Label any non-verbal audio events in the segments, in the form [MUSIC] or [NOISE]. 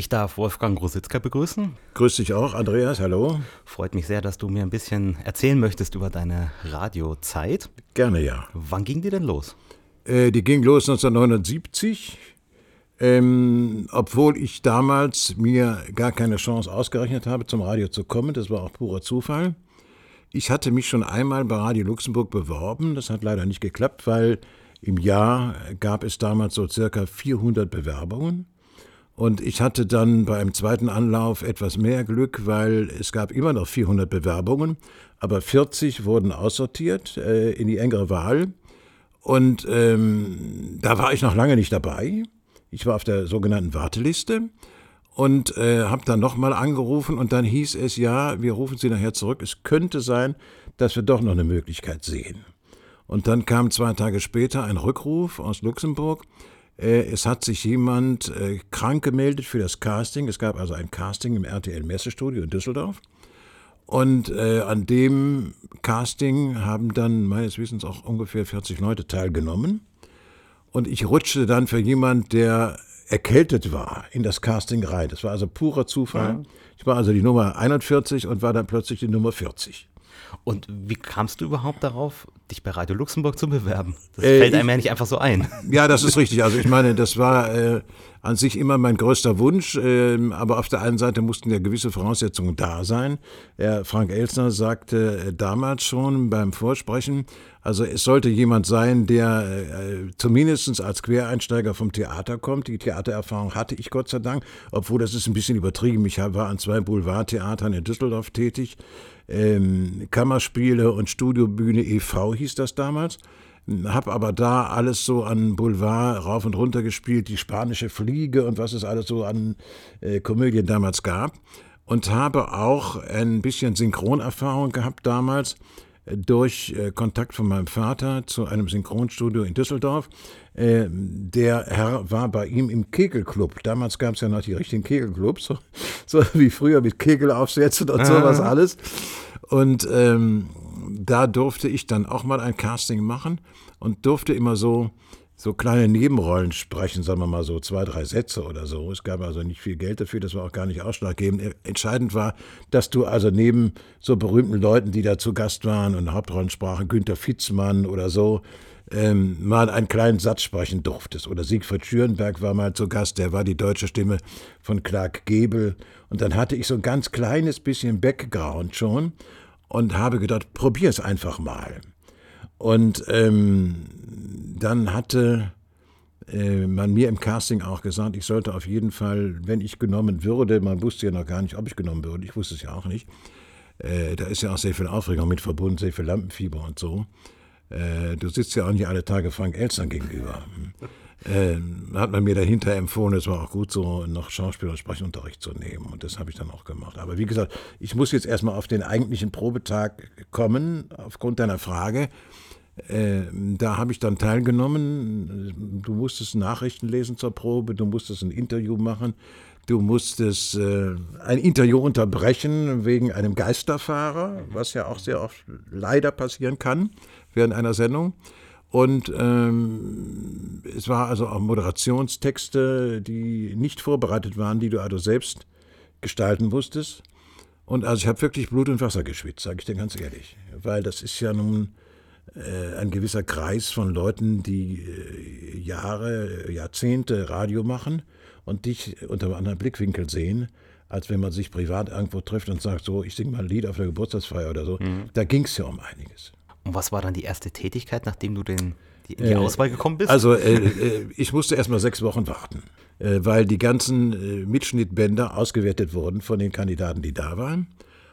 Ich darf Wolfgang Grositzka begrüßen. Grüß dich auch, Andreas, hallo. Freut mich sehr, dass du mir ein bisschen erzählen möchtest über deine Radiozeit. Gerne, ja. Wann ging die denn los? Äh, die ging los 1979. Ähm, obwohl ich damals mir gar keine Chance ausgerechnet habe, zum Radio zu kommen. Das war auch purer Zufall. Ich hatte mich schon einmal bei Radio Luxemburg beworben. Das hat leider nicht geklappt, weil im Jahr gab es damals so circa 400 Bewerbungen. Und ich hatte dann beim zweiten Anlauf etwas mehr Glück, weil es gab immer noch 400 Bewerbungen, aber 40 wurden aussortiert äh, in die engere Wahl. Und ähm, da war ich noch lange nicht dabei. Ich war auf der sogenannten Warteliste und äh, habe dann nochmal angerufen und dann hieß es, ja, wir rufen Sie nachher zurück. Es könnte sein, dass wir doch noch eine Möglichkeit sehen. Und dann kam zwei Tage später ein Rückruf aus Luxemburg. Äh, es hat sich jemand äh, krank gemeldet für das Casting. Es gab also ein Casting im RTL Messestudio in Düsseldorf. Und äh, an dem Casting haben dann meines Wissens auch ungefähr 40 Leute teilgenommen. Und ich rutschte dann für jemand, der erkältet war, in das Casting rein. Das war also purer Zufall. Ja. Ich war also die Nummer 41 und war dann plötzlich die Nummer 40. Und wie kamst du überhaupt darauf, dich bei Radio Luxemburg zu bewerben? Das äh, fällt einem ich, ja nicht einfach so ein. Ja, das ist richtig. Also ich [LAUGHS] meine, das war äh, an sich immer mein größter Wunsch, äh, aber auf der einen Seite mussten ja gewisse Voraussetzungen da sein. Frank Elsner sagte äh, damals schon beim Vorsprechen, also es sollte jemand sein, der äh, zumindest als Quereinsteiger vom Theater kommt. Die Theatererfahrung hatte ich Gott sei Dank, obwohl das ist ein bisschen übertrieben. Ich war an zwei Boulevardtheatern in Düsseldorf tätig ähm, Kammerspiele und Studiobühne e.V. hieß das damals. Hab aber da alles so an Boulevard rauf und runter gespielt, die spanische Fliege und was es alles so an äh, Komödien damals gab. Und habe auch ein bisschen Synchronerfahrung gehabt damals durch äh, Kontakt von meinem Vater zu einem Synchronstudio in Düsseldorf. Äh, der Herr war bei ihm im Kegelclub. Damals gab es ja noch die richtigen Kegelclubs, so, so wie früher mit Kegelaufsätzen und sowas alles. Und ähm, da durfte ich dann auch mal ein Casting machen und durfte immer so so kleine Nebenrollen sprechen, sagen wir mal so zwei, drei Sätze oder so. Es gab also nicht viel Geld dafür, das war auch gar nicht ausschlaggebend. Entscheidend war, dass du also neben so berühmten Leuten, die da zu Gast waren und Hauptrollen sprachen, Günter Fitzmann oder so, ähm, mal einen kleinen Satz sprechen durftest. Oder Siegfried Schürenberg war mal zu Gast, der war die deutsche Stimme von Clark Gebel. Und dann hatte ich so ein ganz kleines bisschen Background schon und habe gedacht, probier es einfach mal. Und ähm, dann hatte äh, man mir im Casting auch gesagt, ich sollte auf jeden Fall, wenn ich genommen würde, man wusste ja noch gar nicht, ob ich genommen würde, ich wusste es ja auch nicht, äh, da ist ja auch sehr viel Aufregung mit verbunden, sehr viel Lampenfieber und so. Äh, du sitzt ja auch nicht alle Tage Frank Elstern gegenüber. Ähm, hat man mir dahinter empfohlen, es war auch gut so, noch Schauspiel- und Sprechunterricht zu nehmen. Und das habe ich dann auch gemacht. Aber wie gesagt, ich muss jetzt erstmal auf den eigentlichen Probetag kommen, aufgrund deiner Frage. Äh, da habe ich dann teilgenommen. Du musstest Nachrichten lesen zur Probe, du musstest ein Interview machen, du musstest äh, ein Interview unterbrechen wegen einem Geisterfahrer, was ja auch sehr oft leider passieren kann während einer Sendung. Und ähm, es war also auch Moderationstexte, die nicht vorbereitet waren, die du also selbst gestalten musstest. Und also ich habe wirklich Blut und Wasser geschwitzt, sage ich dir ganz ehrlich. Weil das ist ja nun äh, ein gewisser Kreis von Leuten, die äh, Jahre, Jahrzehnte Radio machen und dich unter einem anderen Blickwinkel sehen, als wenn man sich privat irgendwo trifft und sagt, so, ich singe mal ein Lied auf der Geburtstagsfeier oder so. Mhm. Da ging es ja um einiges. Und was war dann die erste Tätigkeit, nachdem du den, die, in die äh, Auswahl gekommen bist? Also äh, äh, ich musste erst mal sechs Wochen warten, äh, weil die ganzen äh, Mitschnittbänder ausgewertet wurden von den Kandidaten, die da waren.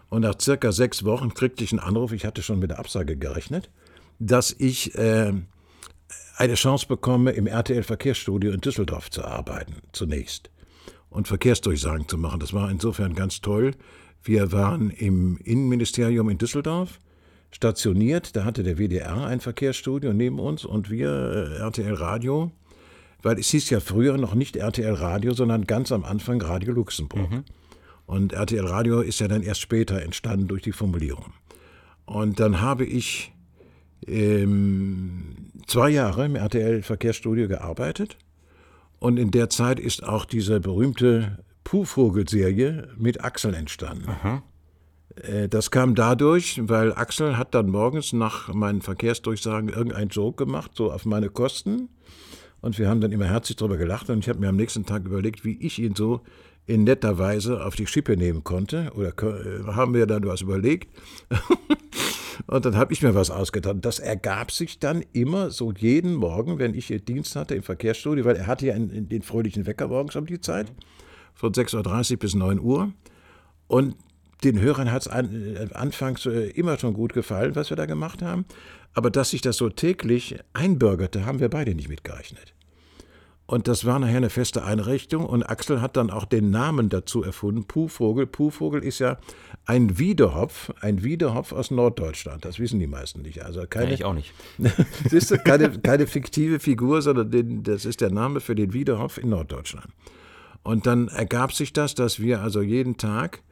Und nach circa sechs Wochen kriegte ich einen Anruf, ich hatte schon mit der Absage gerechnet, dass ich eine Chance bekomme, im RTL Verkehrsstudio in Düsseldorf zu arbeiten, zunächst. Und Verkehrsdurchsagen zu machen. Das war insofern ganz toll. Wir waren im Innenministerium in Düsseldorf stationiert. Da hatte der WDR ein Verkehrsstudio neben uns und wir äh, RTL Radio, weil es hieß ja früher noch nicht RTL Radio, sondern ganz am Anfang Radio Luxemburg. Mhm. Und RTL Radio ist ja dann erst später entstanden durch die Formulierung. Und dann habe ich ähm, zwei Jahre im RTL Verkehrsstudio gearbeitet. Und in der Zeit ist auch diese berühmte Puhvogel-Serie mit Axel entstanden. Aha. Äh, das kam dadurch, weil Axel hat dann morgens nach meinen Verkehrsdurchsagen irgendeinen Joke gemacht, so auf meine Kosten. Und wir haben dann immer herzlich darüber gelacht und ich habe mir am nächsten Tag überlegt, wie ich ihn so in netter Weise auf die Schippe nehmen konnte. Oder äh, haben wir dann was überlegt. [LAUGHS] und dann habe ich mir was ausgetan. Das ergab sich dann immer so jeden Morgen, wenn ich Dienst hatte im Verkehrsstudio, weil er hatte ja den fröhlichen Wecker morgens um die Zeit, von 6.30 Uhr bis 9 Uhr. Und den Hörern hat es an, äh, anfangs äh, immer schon gut gefallen, was wir da gemacht haben. Aber dass sich das so täglich einbürgerte, haben wir beide nicht mitgerechnet. Und das war nachher eine feste Einrichtung und Axel hat dann auch den Namen dazu erfunden, Puhvogel. Puhvogel ist ja ein Wiedehopf, ein Wiedehopf aus Norddeutschland. Das wissen die meisten nicht. Also keine, ja, ich auch nicht. [LAUGHS] Siehst du, keine, keine fiktive Figur, sondern den, das ist der Name für den Wiedehopf in Norddeutschland. Und dann ergab sich das, dass wir also jeden Tag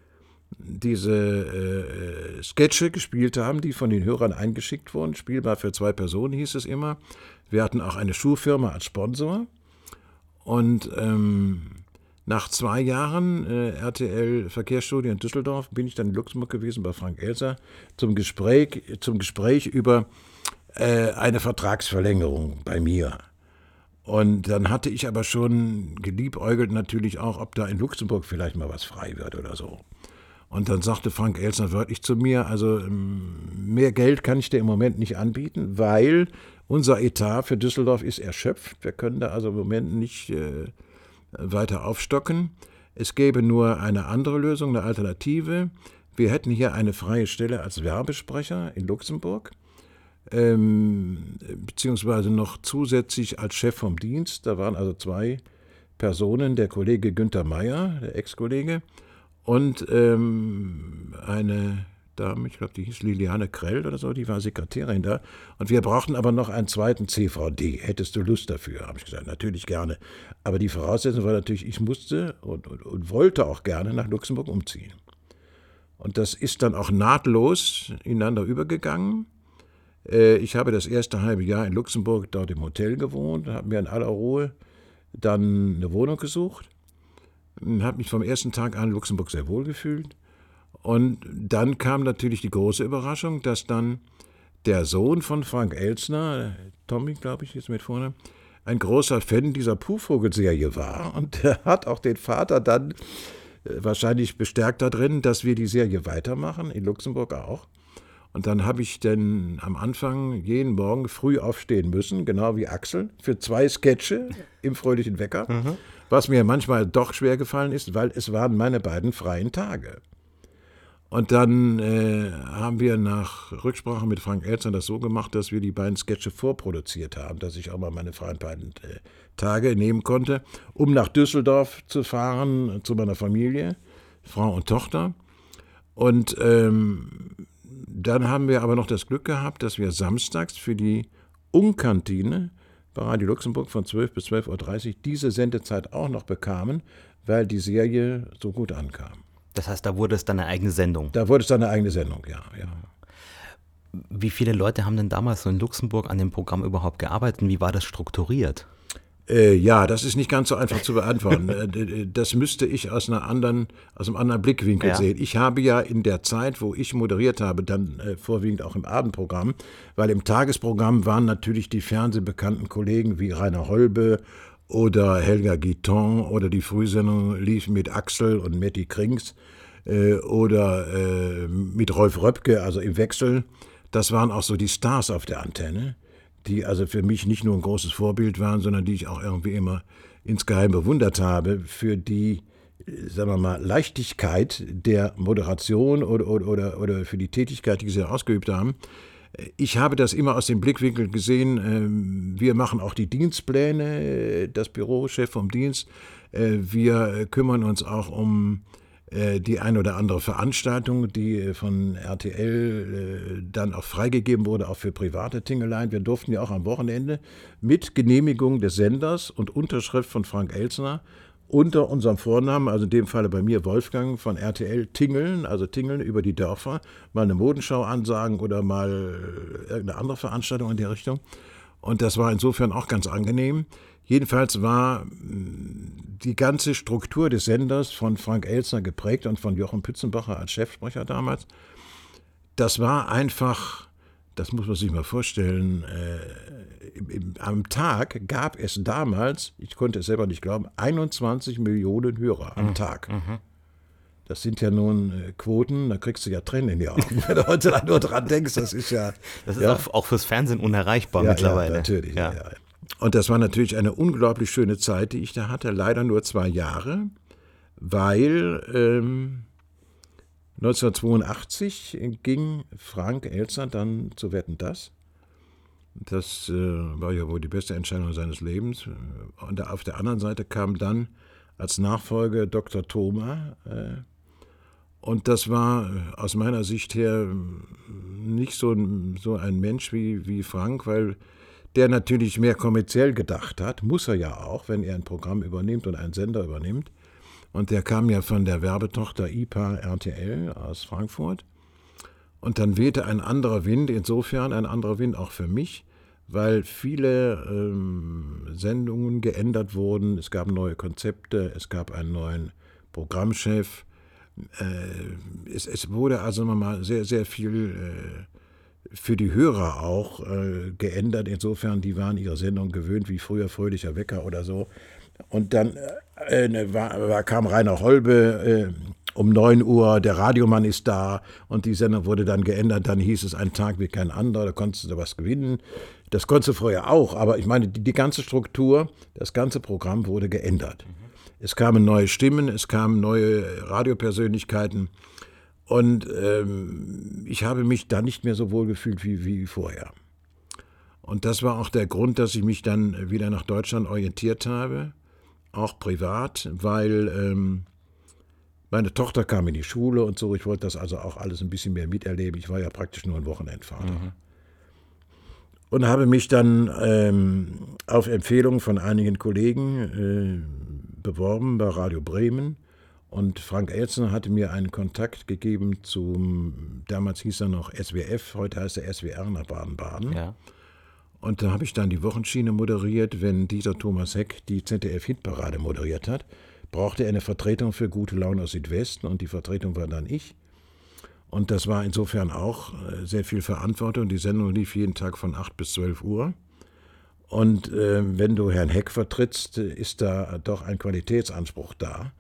diese äh, Sketche gespielt haben, die von den Hörern eingeschickt wurden. Spielbar für zwei Personen hieß es immer. Wir hatten auch eine Schuhfirma als Sponsor. Und ähm, nach zwei Jahren äh, RTL Verkehrsstudie in Düsseldorf bin ich dann in Luxemburg gewesen bei Frank Elser zum Gespräch, zum Gespräch über äh, eine Vertragsverlängerung bei mir. Und dann hatte ich aber schon geliebäugelt natürlich auch, ob da in Luxemburg vielleicht mal was frei wird oder so. Und dann sagte Frank Elsner wörtlich zu mir, also ähm, mehr Geld kann ich dir im Moment nicht anbieten, weil unser Etat für Düsseldorf ist erschöpft. Wir können da also im Moment nicht äh, weiter aufstocken. Es gäbe nur eine andere Lösung, eine Alternative. Wir hätten hier eine freie Stelle als Werbesprecher in Luxemburg, ähm, beziehungsweise noch zusätzlich als Chef vom Dienst. Da waren also zwei Personen, der Kollege Günther Meyer, der Ex-Kollege, und ähm, eine Dame, ich glaube, die hieß Liliane Krell oder so, die war Sekretärin da. Und wir brauchten aber noch einen zweiten CVD. Hättest du Lust dafür? Habe ich gesagt, natürlich gerne. Aber die Voraussetzung war natürlich, ich musste und, und, und wollte auch gerne nach Luxemburg umziehen. Und das ist dann auch nahtlos ineinander übergegangen. Äh, ich habe das erste halbe Jahr in Luxemburg dort im Hotel gewohnt, habe mir in aller Ruhe dann eine Wohnung gesucht, habe mich vom ersten Tag an in Luxemburg sehr wohl gefühlt und dann kam natürlich die große Überraschung, dass dann der Sohn von Frank Elsner, Tommy, glaube ich, ist mit vorne, ein großer Fan dieser Puhvogel-Serie war. Und der hat auch den Vater dann äh, wahrscheinlich bestärkt darin, dass wir die Serie weitermachen, in Luxemburg auch. Und dann habe ich dann am Anfang jeden Morgen früh aufstehen müssen, genau wie Axel, für zwei Sketche im fröhlichen Wecker, mhm. Was mir manchmal doch schwer gefallen ist, weil es waren meine beiden freien Tage. Und dann äh, haben wir nach Rücksprache mit Frank Elster das so gemacht, dass wir die beiden Sketche vorproduziert haben, dass ich auch mal meine freien beiden äh, Tage nehmen konnte, um nach Düsseldorf zu fahren zu meiner Familie, Frau und Tochter. Und ähm, dann haben wir aber noch das Glück gehabt, dass wir samstags für die Unkantine bei Radio Luxemburg von 12 bis 12.30 Uhr diese Sendezeit auch noch bekamen, weil die Serie so gut ankam. Das heißt, da wurde es dann eine eigene Sendung. Da wurde es dann eine eigene Sendung, ja, ja. Wie viele Leute haben denn damals so in Luxemburg an dem Programm überhaupt gearbeitet und wie war das strukturiert? Äh, ja, das ist nicht ganz so einfach zu beantworten. Äh, das müsste ich aus, einer anderen, aus einem anderen Blickwinkel ja. sehen. Ich habe ja in der Zeit, wo ich moderiert habe, dann äh, vorwiegend auch im Abendprogramm, weil im Tagesprogramm waren natürlich die fernsehbekannten Kollegen wie Rainer Holbe oder Helga Guiton oder die Frühsendung lief mit Axel und Matti Krings äh, oder mit Rolf Röpke, also im Wechsel. Das waren auch so die Stars auf der Antenne, die also für mich nicht nur ein großes Vorbild waren, sondern die ich auch irgendwie immer insgeheim bewundert habe für die, sagen wir mal, Leichtigkeit der Moderation oder, oder, oder, für die Tätigkeit, die sie ausgeübt haben. Ich habe das immer aus dem Blickwinkel gesehen. Ähm, wir machen auch die Dienstpläne, das Bürochef vom Dienst. Äh, wir kümmern uns auch um äh, die ein oder andere Veranstaltung, die von RTL äh, dann auch freigegeben wurde, auch für private Tingeleien. Wir durften ja auch am Wochenende mit Genehmigung des Senders und Unterschrift von Frank Elsner unter unserem Vornamen, also in dem Falle bei mir Wolfgang von RTL, tingeln, also tingeln über die Dörfer, mal eine Modenschau ansagen oder mal irgendeine andere Veranstaltung in der Richtung. Und das war insofern auch ganz angenehm. Jedenfalls war mm, die ganze Struktur des Senders von Frank Elsner geprägt und von Jochen Pützenbacher als Chefsprecher damals. Das war einfach, das muss man sich mal vorstellen, äh, im, im, am Tag gab es damals, ich konnte es selber nicht glauben, 21 Millionen Hörer am mhm. Tag. Mhm. Das sind ja nun äh, Quoten, da kriegst du ja Tränen in die Augen, [LAUGHS] wenn du heute nur dran denkst. Das ist ja. Das ist ja, auch, auch, fürs Fernsehen unerreichbar ja, mittlerweile. Ja, natürlich. Ja. Und das war natürlich eine unglaublich schöne Zeit, die ich da hatte. Leider nur zwei Jahre, weil ähm, 1982 ging Frank Elster dann zu Wetten das. Das äh, war ja wohl die beste Entscheidung seines Lebens. Und auf der anderen Seite kam dann als Nachfolger Dr. Thoma. Äh, und das war aus meiner Sicht her nicht so, so ein Mensch wie, wie Frank, weil der natürlich mehr kommerziell gedacht hat, muss er ja auch, wenn er ein Programm übernimmt und einen Sender übernimmt. Und der kam ja von der Werbetochter IPA RTL aus Frankfurt. Und dann wehte ein anderer Wind, insofern ein anderer Wind auch für mich, weil viele ähm, Sendungen geändert wurden. Es gab neue Konzepte, es gab einen neuen Programmchef. Äh, es, es, wurde also mal sehr, sehr viel äh, für die Hörer auch äh, geändert. Insofern, die waren ihre Sendung gewöhnt, wie früher Fröhlicher Wecker oder so. Und dann äh, ne, war, war, kam Rainer Holbe äh, um 9 Uhr, der Radiomann ist da und die Sendung wurde dann geändert. Dann hieß es ein Tag wie kein anderer, da konntest du was gewinnen. Das konntest du vorher auch, aber ich meine, die, die ganze Struktur, das ganze Programm wurde geändert. Mhm. Es kamen neue Stimmen, es kamen neue Radiopersönlichkeiten. Und ähm, ich habe mich da nicht mehr so wohl gefühlt wie, wie vorher. Und das war auch der Grund, dass ich mich dann wieder nach Deutschland orientiert habe, auch privat, weil ähm, meine Tochter kam in die Schule und so. Ich wollte das also auch alles ein bisschen mehr miterleben. Ich war ja praktisch nur ein Wochenendvater. Mhm. Und habe mich dann ähm, auf Empfehlung von einigen Kollegen äh, beworben bei Radio Bremen und Frank Elzner hatte mir einen Kontakt gegeben zum, damals hieß er noch SWF, heute heißt er SWR nach Baden-Baden. Ja. Und da habe ich dann die Wochenschiene moderiert, wenn dieser Thomas Heck die ZDF-Hitparade moderiert hat. Brauchte er eine Vertretung für gute Laune aus Südwesten und die Vertretung war dann ich. Und das war insofern auch äh, sehr viel Verantwortung. Die Sendung lief jeden Tag von 8 bis 12 Uhr. Und äh, wenn du Herrn Heck vertrittst, ist da doch ein Qualitätsanspruch da.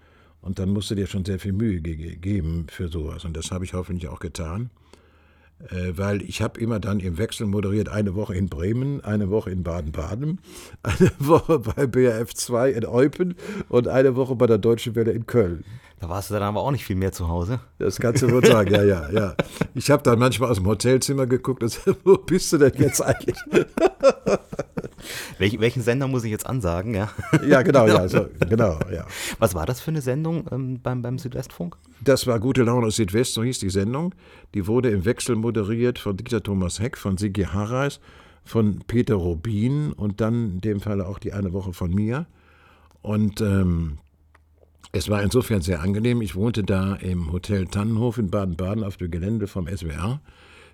Und dann musst du dir schon sehr viel Mühe ge geben für sowas. Und das habe ich hoffentlich auch getan. Äh, weil ich habe immer dann im Wechsel moderiert, eine Woche in Bremen, eine Woche in Baden-Baden, [LAUGHS] eine Woche bei BRF 2 in Eupen und eine Woche bei der Deutschen Welle in Köln. Da warst du dann aber auch nicht viel mehr zu Hause. Das kannst du wohl sagen, ja, ja, ja. Ich habe dann manchmal aus dem Hotelzimmer geguckt und gesagt, wo bist du denn jetzt eigentlich? [LAUGHS] Welch, welchen Sender muss ich jetzt ansagen? Ja, ja genau, ja, [LAUGHS] so, genau, ja. Was war das für eine Sendung ähm, beim, beim Südwestfunk? Das war Gute Laune aus Südwest, so hieß die Sendung. Die wurde im Wechsel moderiert von Dieter Thomas Heck, von Sigi Harreis, von Peter Robin und dann in dem Fall auch die eine Woche von mir. Und ähm, es war insofern sehr angenehm. Ich wohnte da im Hotel Tannenhof in Baden-Baden auf dem Gelände vom SWR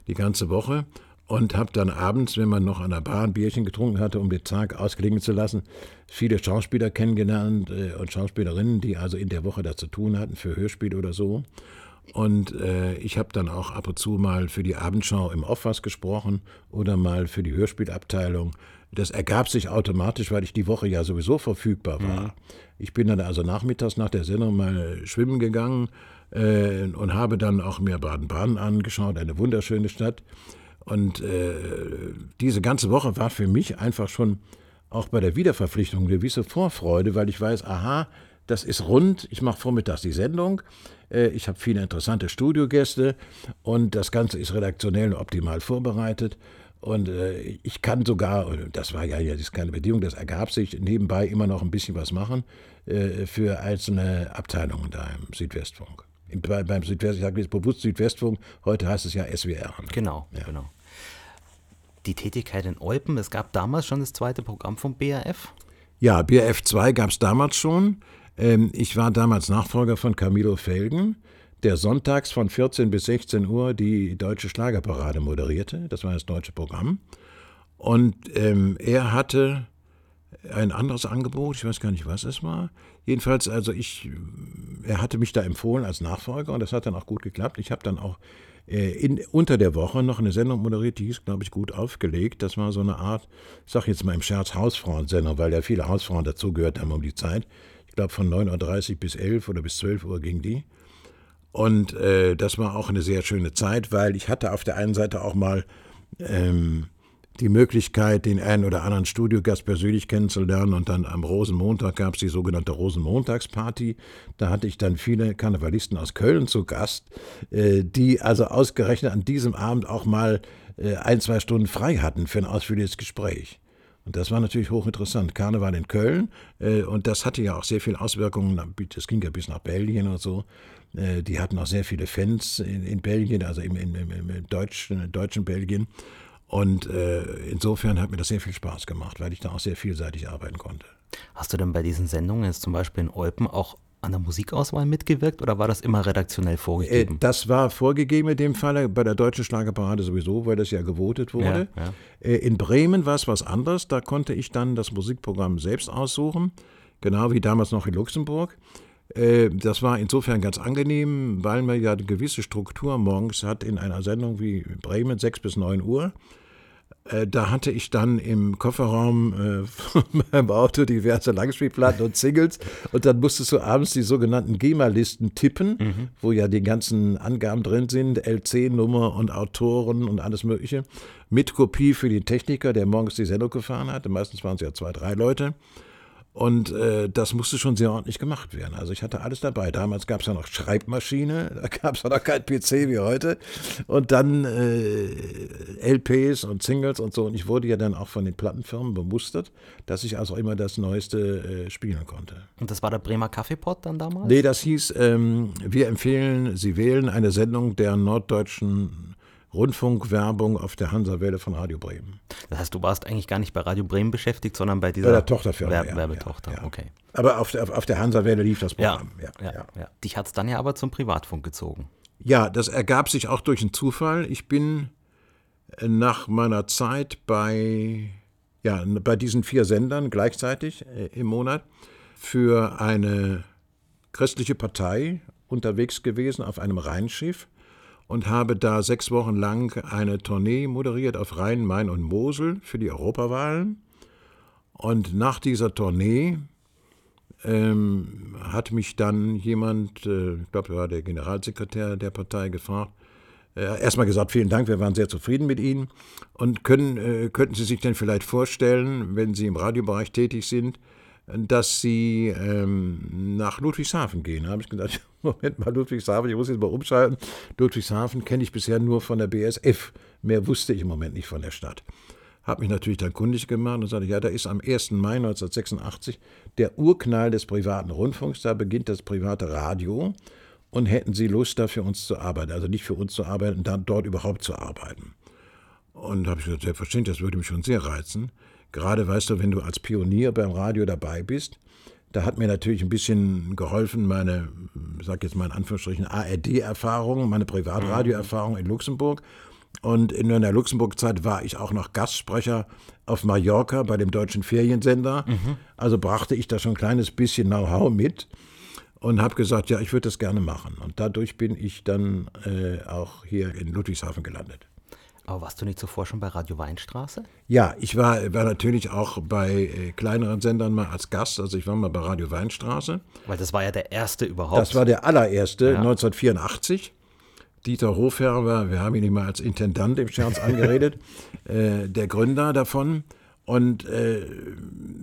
die ganze Woche und habe dann abends, wenn man noch an der Bar ein Bierchen getrunken hatte, um den Tag ausklingen zu lassen, viele Schauspieler kennengelernt äh, und Schauspielerinnen, die also in der Woche da zu tun hatten für Hörspiel oder so. Und äh, ich habe dann auch ab und zu mal für die Abendschau im Off was gesprochen oder mal für die Hörspielabteilung. Das ergab sich automatisch, weil ich die Woche ja sowieso verfügbar war. Mhm. Ich bin dann also nachmittags nach der Sendung mal schwimmen gegangen äh, und habe dann auch mir Baden-Baden angeschaut, eine wunderschöne Stadt. Und äh, diese ganze Woche war für mich einfach schon auch bei der Wiederverpflichtung eine gewisse Vorfreude, weil ich weiß, aha, das ist rund, ich mache vormittags die Sendung, äh, ich habe viele interessante Studiogäste und das Ganze ist redaktionell optimal vorbereitet. Und äh, ich kann sogar, das war ja jetzt keine Bedingung, das ergab sich, nebenbei immer noch ein bisschen was machen äh, für einzelne Abteilungen da im Südwestfunk bei, beim Südwest, ich sage jetzt bewusst Südwestfunk, heute heißt es ja SWR. Genau, ja. genau. Die Tätigkeit in Eupen, es gab damals schon das zweite Programm vom BRF? Ja, BRF 2 gab es damals schon. Ähm, ich war damals Nachfolger von Camilo Felgen, der sonntags von 14 bis 16 Uhr die deutsche Schlagerparade moderierte. Das war das deutsche Programm. Und ähm, er hatte ein anderes Angebot, ich weiß gar nicht, was es war. Jedenfalls, also ich, er hatte mich da empfohlen als Nachfolger und das hat dann auch gut geklappt. Ich habe dann auch äh, in, unter der Woche noch eine Sendung moderiert, die ist, glaube ich, gut aufgelegt. Das war so eine Art, ich sag jetzt mal im Scherz, Hausfrauensendung, weil ja viele Hausfrauen dazugehört haben um die Zeit. Ich glaube, von 9.30 Uhr bis 11 oder bis 12 Uhr ging die. Und äh, das war auch eine sehr schöne Zeit, weil ich hatte auf der einen Seite auch mal ähm, die Möglichkeit, den einen oder anderen Studiogast persönlich kennenzulernen. Und dann am Rosenmontag gab es die sogenannte Rosenmontagsparty. Da hatte ich dann viele Karnevalisten aus Köln zu Gast, äh, die also ausgerechnet an diesem Abend auch mal äh, ein, zwei Stunden frei hatten für ein ausführliches Gespräch. Und das war natürlich hochinteressant. Karneval in Köln äh, und das hatte ja auch sehr viele Auswirkungen. Das ging ja bis nach Belgien und so. die hatten auch sehr viele Fans in, in Belgien, also im, im, im deutschen, deutschen Belgien. Und äh, insofern hat mir das sehr viel Spaß gemacht, weil ich da auch sehr vielseitig arbeiten konnte. Hast du denn bei diesen Sendungen jetzt zum Beispiel in Olpen auch an der Musikauswahl mitgewirkt oder war das immer redaktionell vorgegeben? Äh, das war vorgegeben in dem Fall, bei der Deutschen Schlagerparade sowieso, weil das ja gewotet wurde. Ja, ja. Äh, in Bremen war es was anderes, da konnte ich dann das Musikprogramm selbst aussuchen, genau wie damals noch in Luxemburg. Äh, das war insofern ganz angenehm, weil man ja eine gewisse Struktur morgens hat in einer Sendung wie Bremen, 6 bis 9 Uhr. Äh, da hatte ich dann im Kofferraum äh, [LAUGHS] von meinem Auto diverse Langspielplatten und Singles und dann musstest du abends die sogenannten GEMA-Listen tippen, mhm. wo ja die ganzen Angaben drin sind, LC-Nummer und Autoren und alles Mögliche, mit Kopie für den Techniker, der morgens die Sendung gefahren hatte. Meistens waren es ja zwei, drei Leute. Und äh, das musste schon sehr ordentlich gemacht werden. Also ich hatte alles dabei. Damals gab es ja noch Schreibmaschine, [LAUGHS] da gab es ja noch kein PC wie heute. Und dann äh, LPs und Singles und so. Und ich wurde ja dann auch von den Plattenfirmen bemustert, dass ich also immer das Neueste äh, spielen konnte. Und das war der Bremer Kaffeepot dann damals? Nee, das hieß, ähm, wir empfehlen, Sie wählen eine Sendung der norddeutschen Rundfunkwerbung auf der Hansa-Welle von Radio Bremen. Das heißt, du warst eigentlich gar nicht bei Radio Bremen beschäftigt, sondern bei dieser bei der Tochterfirma, Werb ja, Werbetochter. Ja, okay. Aber auf der, auf der Hansa-Welle lief das Programm. Ja, ja, ja. Dich hat es dann ja aber zum Privatfunk gezogen. Ja, das ergab sich auch durch einen Zufall. Ich bin äh, nach meiner Zeit bei, ja, bei diesen vier Sendern gleichzeitig äh, im Monat für eine christliche Partei unterwegs gewesen auf einem Rheinschiff und habe da sechs Wochen lang eine Tournee moderiert auf Rhein, Main und Mosel für die Europawahlen. Und nach dieser Tournee ähm, hat mich dann jemand, äh, ich glaube, war der Generalsekretär der Partei, gefragt, äh, erstmal gesagt, vielen Dank, wir waren sehr zufrieden mit Ihnen. Und können, äh, könnten Sie sich denn vielleicht vorstellen, wenn Sie im Radiobereich tätig sind, dass sie ähm, nach Ludwigshafen gehen. Da habe ich gedacht, [LAUGHS] Moment mal, Ludwigshafen, ich muss jetzt mal umschalten. Ludwigshafen kenne ich bisher nur von der BSF. Mehr wusste ich im Moment nicht von der Stadt. Habe mich natürlich dann kundig gemacht und sagte, ja, da ist am 1. Mai 1986 der Urknall des privaten Rundfunks, da beginnt das private Radio und hätten Sie Lust, da für uns zu arbeiten. Also nicht für uns zu arbeiten, dann dort überhaupt zu arbeiten. Und habe ich gesagt, selbstverständlich, das würde mich schon sehr reizen. Gerade weißt du, wenn du als Pionier beim Radio dabei bist, da hat mir natürlich ein bisschen geholfen, meine, ich sag jetzt mal in Anführungsstrichen, ARD-Erfahrung, meine Privatradioerfahrung in Luxemburg. Und in der Luxemburg-Zeit war ich auch noch Gastsprecher auf Mallorca bei dem deutschen Feriensender. Mhm. Also brachte ich da schon ein kleines bisschen Know-how mit und habe gesagt, ja, ich würde das gerne machen. Und dadurch bin ich dann äh, auch hier in Ludwigshafen gelandet. Aber warst du nicht zuvor schon bei Radio Weinstraße? Ja, ich war, war natürlich auch bei äh, kleineren Sendern mal als Gast. Also ich war mal bei Radio Weinstraße. Weil das war ja der erste überhaupt. Das war der allererste, ja. 1984. Dieter Hofherber, wir haben ihn immer als Intendant im Scherz [LAUGHS] angeredet, äh, der Gründer davon. Und äh,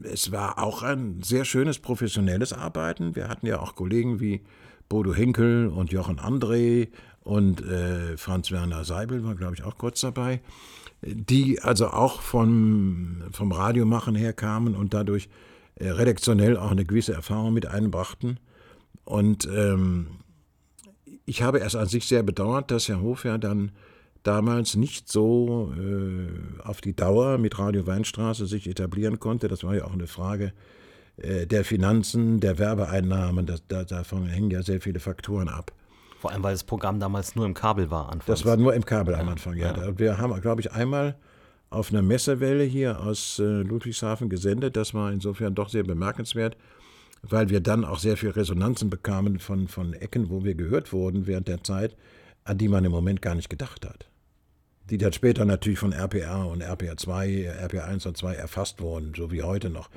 es war auch ein sehr schönes professionelles Arbeiten. Wir hatten ja auch Kollegen wie Bodo Henkel und Jochen André und äh, Franz Werner Seibel war, glaube ich, auch kurz dabei, die also auch vom, vom Radiomachen her kamen und dadurch äh, redaktionell auch eine gewisse Erfahrung mit einbrachten. Und ähm, ich habe erst an sich sehr bedauert, dass Herr Hofer dann damals nicht so äh, auf die Dauer mit Radio Weinstraße sich etablieren konnte. Das war ja auch eine Frage der Finanzen, der Werbeeinnahmen. Das, da, davon hängen ja sehr viele Faktoren ab. Vor allem, weil das Programm damals nur im Kabel war anfangs. Das war nur im Kabel ja, am Anfang, ja. ja. Wir haben, glaube ich, einmal auf einer Messewelle hier aus äh, Ludwigshafen gesendet. Das war insofern doch sehr bemerkenswert, weil wir dann auch sehr viel Resonanzen bekamen von, von Ecken, wo wir gehört wurden während der Zeit, an die man im Moment gar nicht gedacht hat. Die dann später natürlich von RPR und RPR 2, RPR 1 und 2 erfasst wurden, so wie heute noch.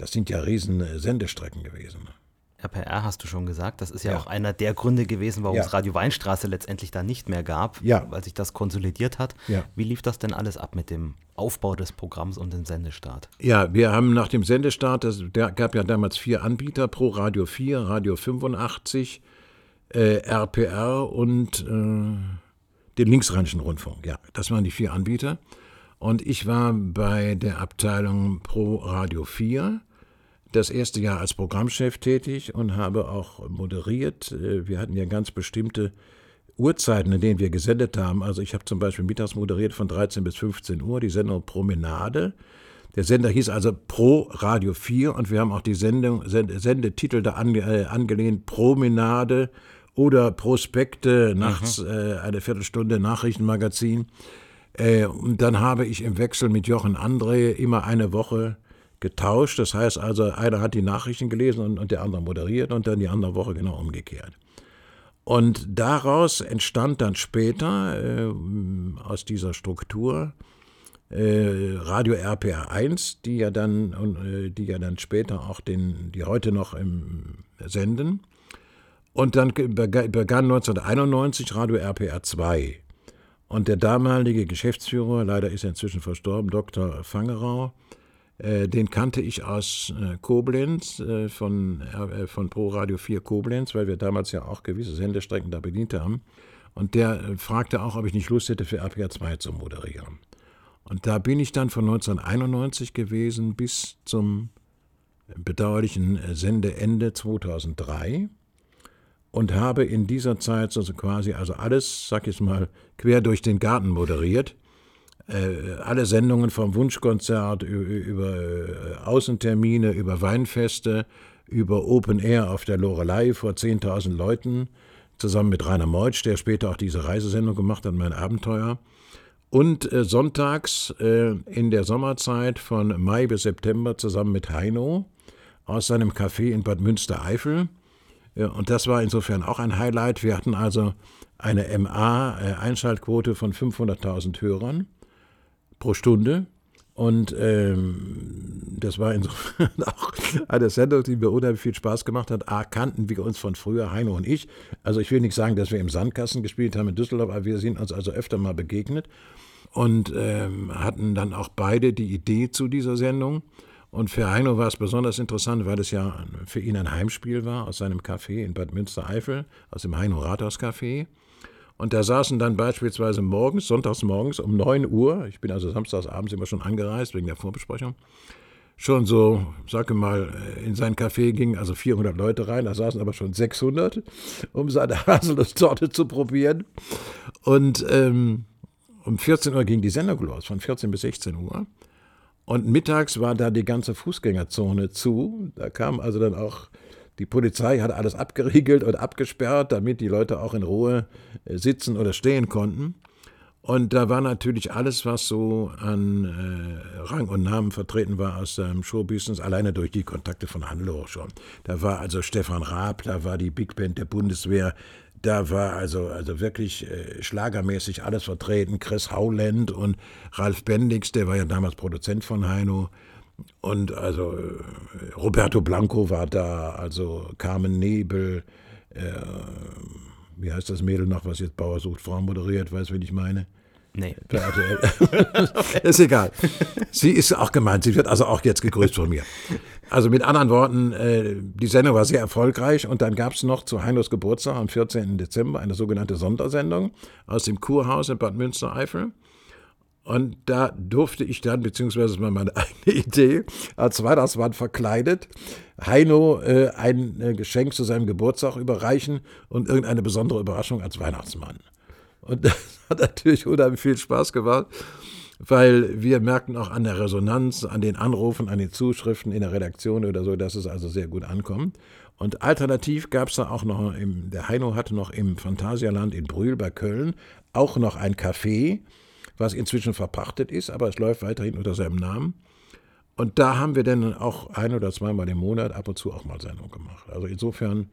Das sind ja riesen äh, Sendestrecken gewesen. RPR hast du schon gesagt, das ist ja, ja. auch einer der Gründe gewesen, warum ja. es Radio Weinstraße letztendlich da nicht mehr gab, ja. weil sich das konsolidiert hat. Wie lief das denn alles ab mit dem Aufbau des Programms und dem Sendestart? Ja, wir haben nach dem Sendestart, es gab ja damals vier Anbieter, Pro Radio 4, Radio 85, äh, RPR und äh, den Linksrheinischen Rundfunk. Ja, das waren die vier Anbieter. Und ich war bei der Abteilung Pro Radio 4 das erste Jahr als Programmchef tätig und habe auch moderiert. Äh, wir hatten ja ganz bestimmte Uhrzeiten, in denen wir gesendet haben. Also ich habe zum Beispiel mittags moderiert von 13 bis 15 Uhr die Sendung Promenade. Der Sender hieß also Pro Radio 4 und wir haben auch die Sendung, Sendetitel da ange, äh, angelehnt Promenade oder Prospekte, nachts mhm. äh, eine Viertelstunde Nachrichtenmagazin. Äh, und dann habe ich im Wechsel mit Jochen André immer eine Woche getauscht. Das heißt also, einer hat die Nachrichten gelesen und, und der andere moderiert und dann die andere Woche genau umgekehrt. Und daraus entstand dann später äh, aus dieser Struktur äh, Radio RPR 1, die ja dann, äh, die ja dann später auch den, die heute noch im senden. Und dann begann 1991 Radio RPR 2. Und der damalige Geschäftsführer, leider ist er inzwischen verstorben, Dr. Fangerau, den kannte ich aus äh, Koblenz, äh, von, von Pro Radio 4 Koblenz, weil wir damals ja auch gewisse Sendestrecken da bedient haben. Und der fragte auch, ob ich nicht Lust hätte, für RPR 2 zu moderieren. Und da bin ich dann von 1991 gewesen bis zum bedauerlichen Sendeende 2003 und habe in dieser Zeit also quasi also alles, sag ich mal, quer durch den Garten moderiert äh, alle Sendungen vom Wunschkonzert über äh, Außentermine, über Weinfeste, über Open Air auf der Lorelei vor 10.000 Leuten, zusammen mit Rainer Meutsch, der später auch diese Reisesendung gemacht hat, mein Abenteuer. Und äh, sonntags äh, in der Sommerzeit von Mai bis September zusammen mit Heino aus seinem Café in Bad Münstereifel. Ja, und das war insofern auch ein Highlight. Wir hatten also eine MA-Einschaltquote von 500.000 Hörern pro Stunde. Und ähm, das war insofern [LAUGHS] auch eine Sendung, die mir unheimlich viel Spaß gemacht hat. A, kannten wir uns von früher, Heino und ich. Also ich will nicht sagen, dass wir im Sandkasten gespielt haben in Düsseldorf, aber wir sind uns also öfter mal begegnet und ähm, hatten dann auch beide die Idee zu dieser Sendung. Und für Heino war es besonders interessant, weil es ja für ihn ein Heimspiel war aus seinem Café in Bad Münstereifel, aus dem Heino Rathaus Café. Und da saßen dann beispielsweise morgens, sonntags morgens um 9 Uhr, ich bin also samstags abends immer schon angereist wegen der Vorbesprechung, schon so, sage mal, in sein Café gingen also 400 Leute rein, da saßen aber schon 600, um seine [LAUGHS] Haselnusstorte zu probieren. Und ähm, um 14 Uhr ging die Sendung los, von 14 bis 16 Uhr. Und mittags war da die ganze Fußgängerzone zu. Da kam also dann auch die Polizei hat alles abgeriegelt und abgesperrt, damit die Leute auch in Ruhe äh, sitzen oder stehen konnten. Und da war natürlich alles, was so an äh, Rang und Namen vertreten war aus dem Showbusiness, alleine durch die Kontakte von Hannelore schon. Da war also Stefan Raab, da war die Big Band der Bundeswehr, da war also, also wirklich äh, schlagermäßig alles vertreten. Chris Howland und Ralf Bendix, der war ja damals Produzent von Heino. Und also äh, Roberto Blanco war da, also Carmen Nebel, äh, wie heißt das Mädel noch, was jetzt Bauer sucht Frau moderiert, weißt du, wen ich meine? Nee. [LAUGHS] ist egal. Sie ist auch gemeint, sie wird also auch jetzt gegrüßt von mir. Also mit anderen Worten, äh, die Sendung war sehr erfolgreich und dann gab es noch zu Heinos Geburtstag am 14. Dezember eine sogenannte Sondersendung aus dem Kurhaus in Bad Münstereifel. Und da durfte ich dann, beziehungsweise war meine [LAUGHS] eigene Idee, als Weihnachtsmann verkleidet, Heino äh, ein äh, Geschenk zu seinem Geburtstag überreichen und irgendeine besondere Überraschung als Weihnachtsmann. Und [LAUGHS] das hat natürlich unheimlich viel Spaß gemacht, weil wir merkten auch an der Resonanz, an den Anrufen, an den Zuschriften in der Redaktion oder so, dass es also sehr gut ankommt. Und alternativ gab es da auch noch, im, der Heino hatte noch im Phantasialand in Brühl bei Köln auch noch ein Café, was inzwischen verpachtet ist, aber es läuft weiterhin unter seinem Namen. Und da haben wir dann auch ein oder zweimal im Monat ab und zu auch mal Sendung gemacht. Also insofern,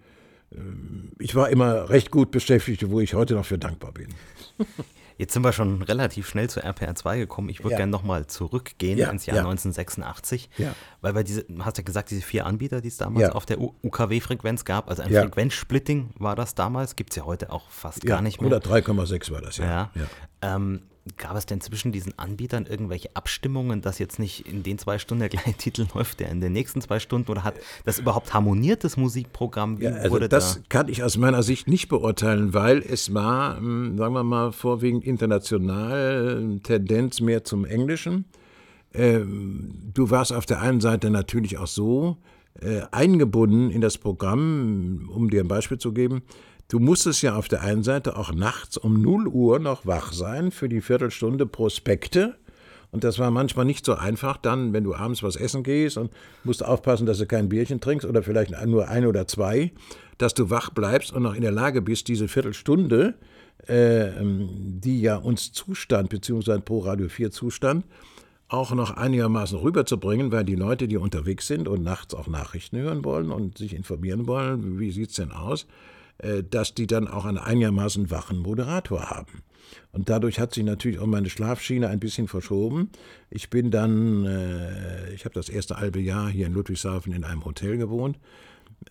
ähm, ich war immer recht gut beschäftigt, wo ich heute noch für dankbar bin. [LAUGHS] Jetzt sind wir schon relativ schnell zu RPR 2 gekommen. Ich würde ja. gerne nochmal zurückgehen ja, ins Jahr ja. 1986, ja. weil wir diese, hast ja gesagt, diese vier Anbieter, die es damals auf der UKW-Frequenz gab, also ein Frequenzsplitting war das damals, gibt es ja heute auch fast gar nicht mehr. 103,6 war das, ja. Ähm, Gab es denn zwischen diesen Anbietern irgendwelche Abstimmungen, dass jetzt nicht in den zwei Stunden der gleiche [LAUGHS] Titel läuft, der in den nächsten zwei Stunden oder hat das überhaupt harmoniertes Musikprogramm? Ja, also das da? kann ich aus meiner Sicht nicht beurteilen, weil es war, hm, sagen wir mal, vorwiegend international, Tendenz mehr zum Englischen. Ähm, du warst auf der einen Seite natürlich auch so äh, eingebunden in das Programm, um dir ein Beispiel zu geben, Du musstest ja auf der einen Seite auch nachts um 0 Uhr noch wach sein für die Viertelstunde Prospekte. Und das war manchmal nicht so einfach dann, wenn du abends was essen gehst und musst aufpassen, dass du kein Bierchen trinkst oder vielleicht nur ein oder zwei, dass du wach bleibst und noch in der Lage bist, diese Viertelstunde, äh, die ja uns zustand, beziehungsweise pro Radio 4 zustand, auch noch einigermaßen rüberzubringen, weil die Leute, die unterwegs sind und nachts auch Nachrichten hören wollen und sich informieren wollen, wie sieht es denn aus, dass die dann auch einen einigermaßen wachen Moderator haben. Und dadurch hat sich natürlich auch meine Schlafschiene ein bisschen verschoben. Ich bin dann, äh, ich habe das erste halbe Jahr hier in Ludwigshafen in einem Hotel gewohnt,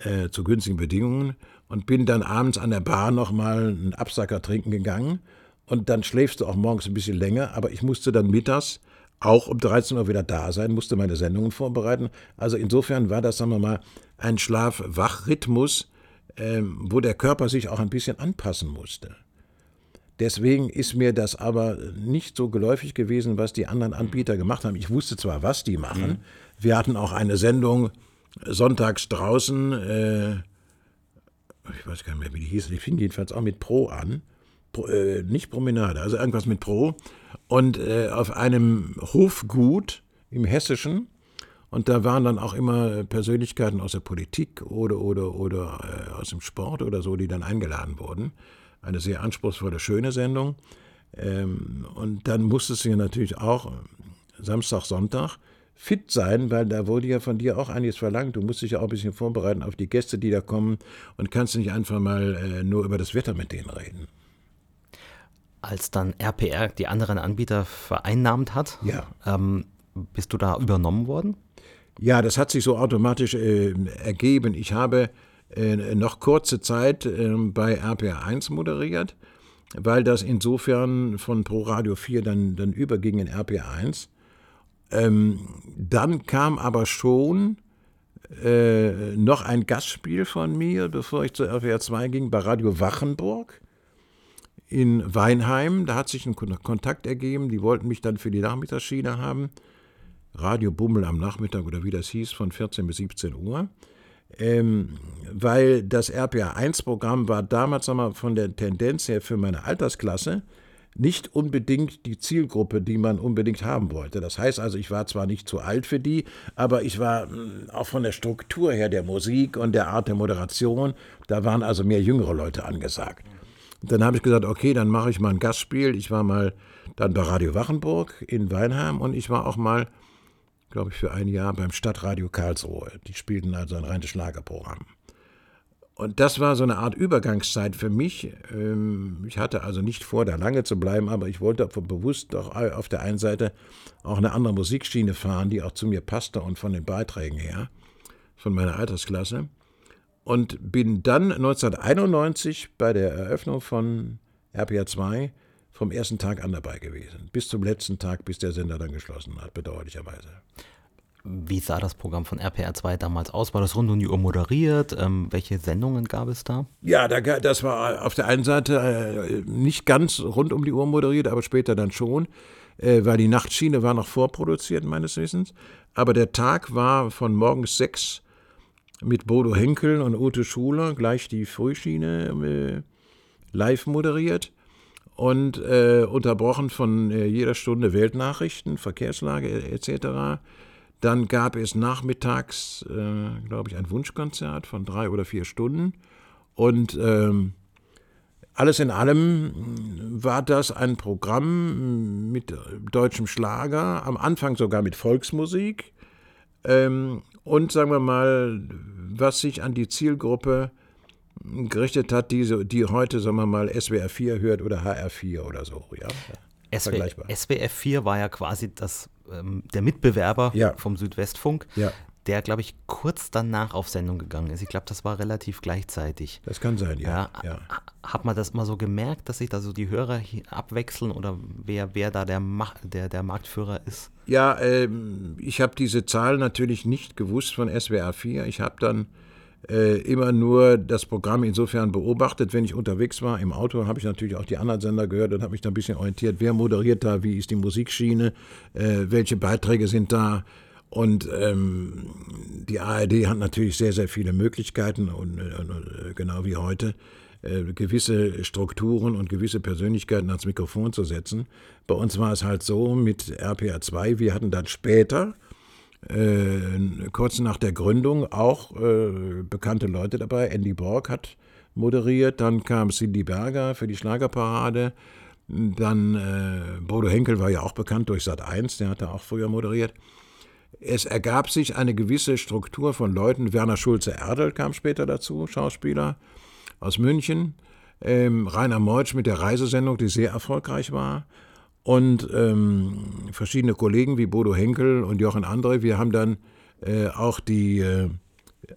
äh, zu günstigen Bedingungen, und bin dann abends an der Bar nochmal einen Absacker trinken gegangen. Und dann schläfst du auch morgens ein bisschen länger, aber ich musste dann mittags auch um 13 Uhr wieder da sein, musste meine Sendungen vorbereiten. Also insofern war das, sagen wir mal, ein Schlaf-Wach-Rhythmus, ähm, wo der Körper sich auch ein bisschen anpassen musste. Deswegen ist mir das aber nicht so geläufig gewesen, was die anderen Anbieter gemacht haben. Ich wusste zwar, was die machen. Mhm. Wir hatten auch eine Sendung sonntags draußen, äh, ich weiß gar nicht mehr, wie die hieß, die fing jedenfalls auch mit Pro an. Pro, äh, nicht Promenade, also irgendwas mit Pro. Und äh, auf einem Hofgut im Hessischen und da waren dann auch immer Persönlichkeiten aus der Politik oder, oder, oder äh, aus dem Sport oder so, die dann eingeladen wurden. Eine sehr anspruchsvolle, schöne Sendung. Ähm, und dann musstest du ja natürlich auch Samstag, Sonntag fit sein, weil da wurde ja von dir auch einiges verlangt. Du musst dich ja auch ein bisschen vorbereiten auf die Gäste, die da kommen und kannst nicht einfach mal äh, nur über das Wetter mit denen reden. Als dann RPR die anderen Anbieter vereinnahmt hat, ja. ähm, bist du da übernommen worden? Ja, das hat sich so automatisch äh, ergeben. Ich habe äh, noch kurze Zeit äh, bei RPR1 moderiert, weil das insofern von Pro Radio 4 dann, dann überging in RPR1. Ähm, dann kam aber schon äh, noch ein Gastspiel von mir, bevor ich zur RPR2 ging, bei Radio Wachenburg in Weinheim. Da hat sich ein Kontakt ergeben. Die wollten mich dann für die Nachmittagsschiene haben. Radio Bummel am Nachmittag oder wie das hieß, von 14 bis 17 Uhr. Ähm, weil das RPA1-Programm war damals mal, von der Tendenz her für meine Altersklasse nicht unbedingt die Zielgruppe, die man unbedingt haben wollte. Das heißt also, ich war zwar nicht zu alt für die, aber ich war hm, auch von der Struktur her der Musik und der Art der Moderation, da waren also mehr jüngere Leute angesagt. Und dann habe ich gesagt, okay, dann mache ich mal ein Gastspiel. Ich war mal dann bei Radio Wachenburg in Weinheim und ich war auch mal glaube ich, für ein Jahr beim Stadtradio Karlsruhe. Die spielten also ein reines Schlagerprogramm. Und das war so eine Art Übergangszeit für mich. Ähm, ich hatte also nicht vor, da lange zu bleiben, aber ich wollte bewusst auch auf der einen Seite auch eine andere Musikschiene fahren, die auch zu mir passte und von den Beiträgen her, von meiner Altersklasse. Und bin dann 1991 bei der Eröffnung von RPA 2 vom ersten Tag an dabei gewesen. Bis zum letzten Tag, bis der Sender dann geschlossen hat, bedauerlicherweise. Wie sah das Programm von RPR 2 damals aus? War das rund um die Uhr moderiert? Ähm, welche Sendungen gab es da? Ja, da, das war auf der einen Seite äh, nicht ganz rund um die Uhr moderiert, aber später dann schon, äh, weil die Nachtschiene war noch vorproduziert, meines Wissens. Aber der Tag war von morgens sechs mit Bodo Henkel und Ute Schuler, gleich die Frühschiene, äh, live moderiert und äh, unterbrochen von äh, jeder Stunde Weltnachrichten, Verkehrslage etc. Dann gab es nachmittags, äh, glaube ich, ein Wunschkonzert von drei oder vier Stunden und ähm, alles in allem war das ein Programm mit deutschem Schlager, am Anfang sogar mit Volksmusik ähm, und sagen wir mal, was sich an die Zielgruppe gerichtet hat, die, die heute, sagen wir mal, SWR 4 hört oder HR 4 oder so. Ja? SW, SWF 4 war ja quasi das, ähm, der Mitbewerber ja. vom Südwestfunk. Ja der, glaube ich, kurz danach auf Sendung gegangen ist. Ich glaube, das war relativ gleichzeitig. Das kann sein, ja. ja, ja. Hat man das mal so gemerkt, dass sich da so die Hörer abwechseln oder wer, wer da der, der, der Marktführer ist? Ja, ähm, ich habe diese Zahl natürlich nicht gewusst von SWR 4. Ich habe dann äh, immer nur das Programm insofern beobachtet, wenn ich unterwegs war. Im Auto habe ich natürlich auch die anderen Sender gehört und habe mich da ein bisschen orientiert, wer moderiert da, wie ist die Musikschiene, äh, welche Beiträge sind da. Und ähm, die ARD hat natürlich sehr, sehr viele Möglichkeiten und, und genau wie heute äh, gewisse Strukturen und gewisse Persönlichkeiten ans Mikrofon zu setzen. Bei uns war es halt so mit RPA 2, wir hatten dann später, äh, kurz nach der Gründung, auch äh, bekannte Leute dabei. Andy Borg hat moderiert, dann kam Cindy Berger für die Schlagerparade. Dann äh, Bodo Henkel war ja auch bekannt durch Sat 1, der hatte auch früher moderiert. Es ergab sich eine gewisse Struktur von Leuten. Werner Schulze-Erdel kam später dazu, Schauspieler aus München. Ähm, Rainer Meutsch mit der Reisesendung, die sehr erfolgreich war. Und ähm, verschiedene Kollegen wie Bodo Henkel und Jochen Andre. Wir haben dann äh, auch die äh,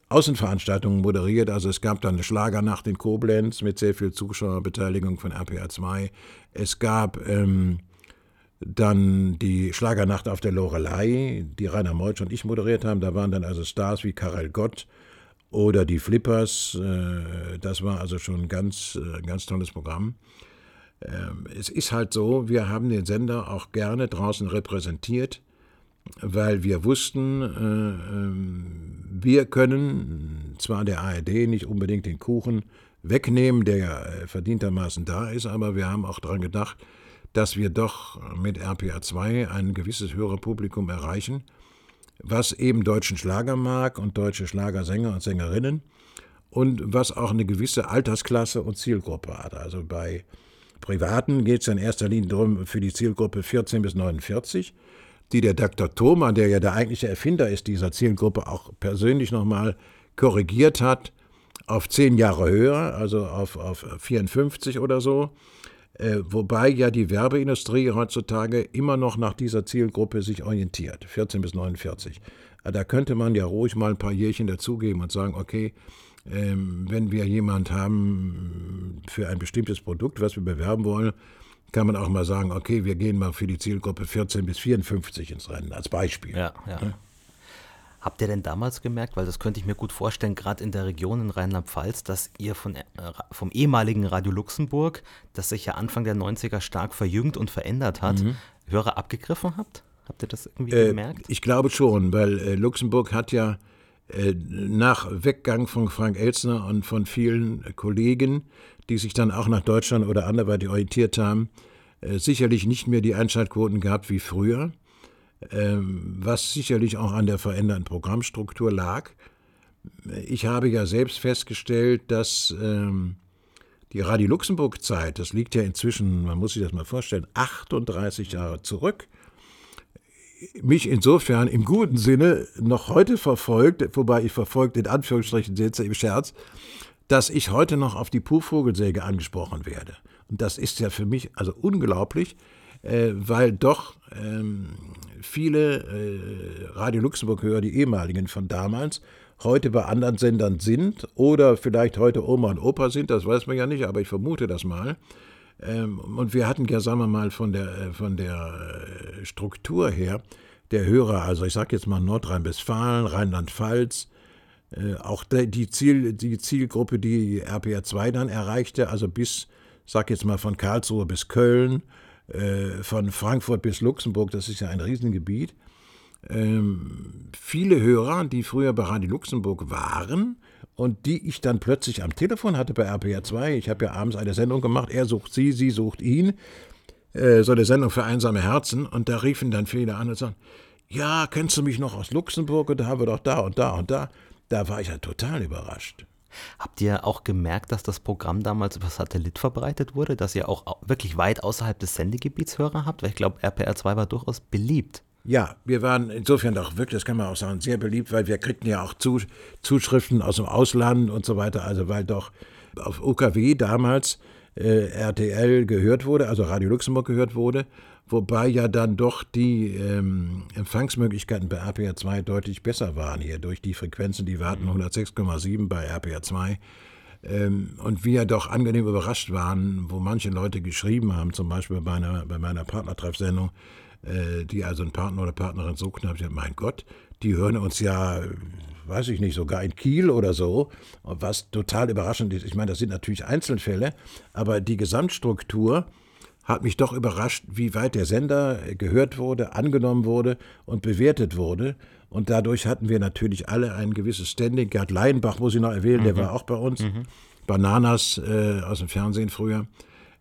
Außenveranstaltungen moderiert. Also es gab dann eine Schlagernacht in Koblenz mit sehr viel Zuschauerbeteiligung von RPA 2. Es gab ähm, dann die Schlagernacht auf der Lorelei, die Rainer Meutsch und ich moderiert haben. Da waren dann also Stars wie Karel Gott oder die Flippers. Äh, das war also schon ein ganz, äh, ganz tolles Programm. Ähm, es ist halt so, wir haben den Sender auch gerne draußen repräsentiert, weil wir wussten, äh, ähm, wir können zwar der ARD nicht unbedingt den Kuchen wegnehmen, der ja verdientermaßen da ist, aber wir haben auch daran gedacht, dass wir doch mit RPA 2 ein gewisses höhere Publikum erreichen, was eben deutschen Schlager mag und deutsche Schlagersänger und Sängerinnen und was auch eine gewisse Altersklasse und Zielgruppe hat. Also bei Privaten geht es in erster Linie darum für die Zielgruppe 14 bis 49, die der Dr. Thoma, der ja der eigentliche Erfinder ist dieser Zielgruppe, auch persönlich nochmal korrigiert hat auf zehn Jahre höher, also auf, auf 54 oder so. Äh, wobei ja die Werbeindustrie heutzutage immer noch nach dieser Zielgruppe sich orientiert, 14 bis 49. Äh, da könnte man ja ruhig mal ein paar Jährchen dazugeben und sagen, okay, wenn wir jemand haben für ein bestimmtes Produkt, was wir bewerben wollen, kann man auch mal sagen, okay, wir gehen mal für die Zielgruppe 14 bis 54 ins Rennen, als Beispiel. Ja, ja. Habt ihr denn damals gemerkt, weil das könnte ich mir gut vorstellen, gerade in der Region in Rheinland-Pfalz, dass ihr von, äh, vom ehemaligen Radio Luxemburg, das sich ja Anfang der 90er stark verjüngt und verändert hat, mhm. Hörer abgegriffen habt? Habt ihr das irgendwie äh, gemerkt? Ich glaube schon, weil äh, Luxemburg hat ja äh, nach Weggang von Frank Elzner und von vielen Kollegen, die sich dann auch nach Deutschland oder anderweitig orientiert haben, äh, sicherlich nicht mehr die Einschaltquoten gehabt wie früher. Ähm, was sicherlich auch an der veränderten Programmstruktur lag. Ich habe ja selbst festgestellt, dass ähm, die Radio Luxemburg-Zeit, das liegt ja inzwischen, man muss sich das mal vorstellen, 38 Jahre zurück, mich insofern im guten Sinne noch heute verfolgt, wobei ich verfolgt in Anführungsstrichen setze im Scherz, dass ich heute noch auf die Puhvogelsäge angesprochen werde. Und das ist ja für mich also unglaublich, äh, weil doch ähm, viele äh, Radio Luxemburg-Hörer, die ehemaligen von damals, heute bei anderen Sendern sind oder vielleicht heute Oma und Opa sind, das weiß man ja nicht, aber ich vermute das mal. Ähm, und wir hatten ja, sagen wir mal, von der, äh, von der äh, Struktur her, der Hörer, also ich sage jetzt mal Nordrhein-Westfalen, Rheinland-Pfalz, äh, auch die, Ziel, die Zielgruppe, die RPR 2 dann erreichte, also bis, sag jetzt mal von Karlsruhe bis Köln, von Frankfurt bis Luxemburg, das ist ja ein Riesengebiet. Ähm, viele Hörer, die früher bei Radio Luxemburg waren und die ich dann plötzlich am Telefon hatte bei RPR 2. Ich habe ja abends eine Sendung gemacht, er sucht sie, sie sucht ihn. Äh, so eine Sendung für einsame Herzen. Und da riefen dann viele an und sagten, ja, kennst du mich noch aus Luxemburg? Und da haben wir doch da und da und da. Da war ich ja total überrascht. Habt ihr auch gemerkt, dass das Programm damals über Satellit verbreitet wurde, dass ihr auch wirklich weit außerhalb des Sendegebiets Hörer habt? Weil ich glaube, RPR 2 war durchaus beliebt. Ja, wir waren insofern auch wirklich, das kann man auch sagen, sehr beliebt, weil wir kriegten ja auch Zuschriften aus dem Ausland und so weiter. Also weil doch auf UKW damals äh, RTL gehört wurde, also Radio Luxemburg gehört wurde, wobei ja dann doch die ähm, Empfangsmöglichkeiten bei RPR 2 deutlich besser waren hier durch die Frequenzen, die wir hatten, 106,7 bei RPR 2. Ähm, und wir doch angenehm überrascht waren, wo manche Leute geschrieben haben, zum Beispiel bei meiner, bei meiner Partnertreffsendung, die also einen Partner oder Partnerin habe ich gesagt, mein Gott, die hören uns ja, weiß ich nicht, sogar in Kiel oder so, was total überraschend ist. Ich meine, das sind natürlich Einzelfälle, aber die Gesamtstruktur hat mich doch überrascht, wie weit der Sender gehört wurde, angenommen wurde und bewertet wurde. Und dadurch hatten wir natürlich alle ein gewisses Standing. Gerd Leidenbach muss ich noch erwähnen, mhm. der war auch bei uns. Mhm. Bananas äh, aus dem Fernsehen früher.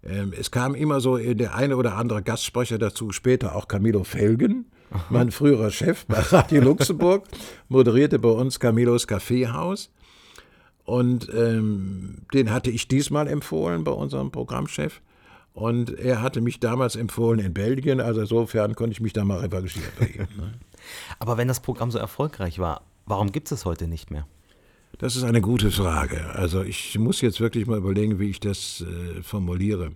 Ähm, es kam immer so der eine oder andere Gastsprecher dazu, später auch Camilo Felgen, Aha. mein früherer Chef bei Radio Luxemburg, [LAUGHS] moderierte bei uns Camilos Kaffeehaus. Und ähm, den hatte ich diesmal empfohlen bei unserem Programmchef. Und er hatte mich damals empfohlen in Belgien, also insofern konnte ich mich da mal revanchieren bei ihm. Ne? [LAUGHS] Aber wenn das Programm so erfolgreich war, warum gibt es es heute nicht mehr? Das ist eine gute Frage. Also ich muss jetzt wirklich mal überlegen, wie ich das äh, formuliere.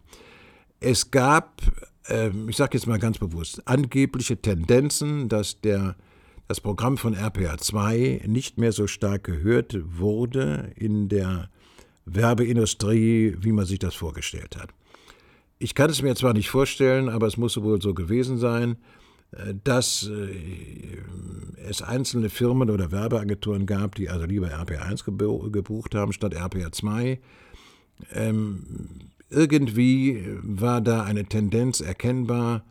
Es gab, äh, ich sage jetzt mal ganz bewusst, angebliche Tendenzen, dass der, das Programm von RPA 2 nicht mehr so stark gehört wurde in der Werbeindustrie, wie man sich das vorgestellt hat. Ich kann es mir zwar nicht vorstellen, aber es muss wohl so gewesen sein dass äh, es einzelne Firmen oder Werbeagenturen gab, die also lieber RPR1 gebucht haben statt RPR2. Ähm, irgendwie war da eine Tendenz erkennbar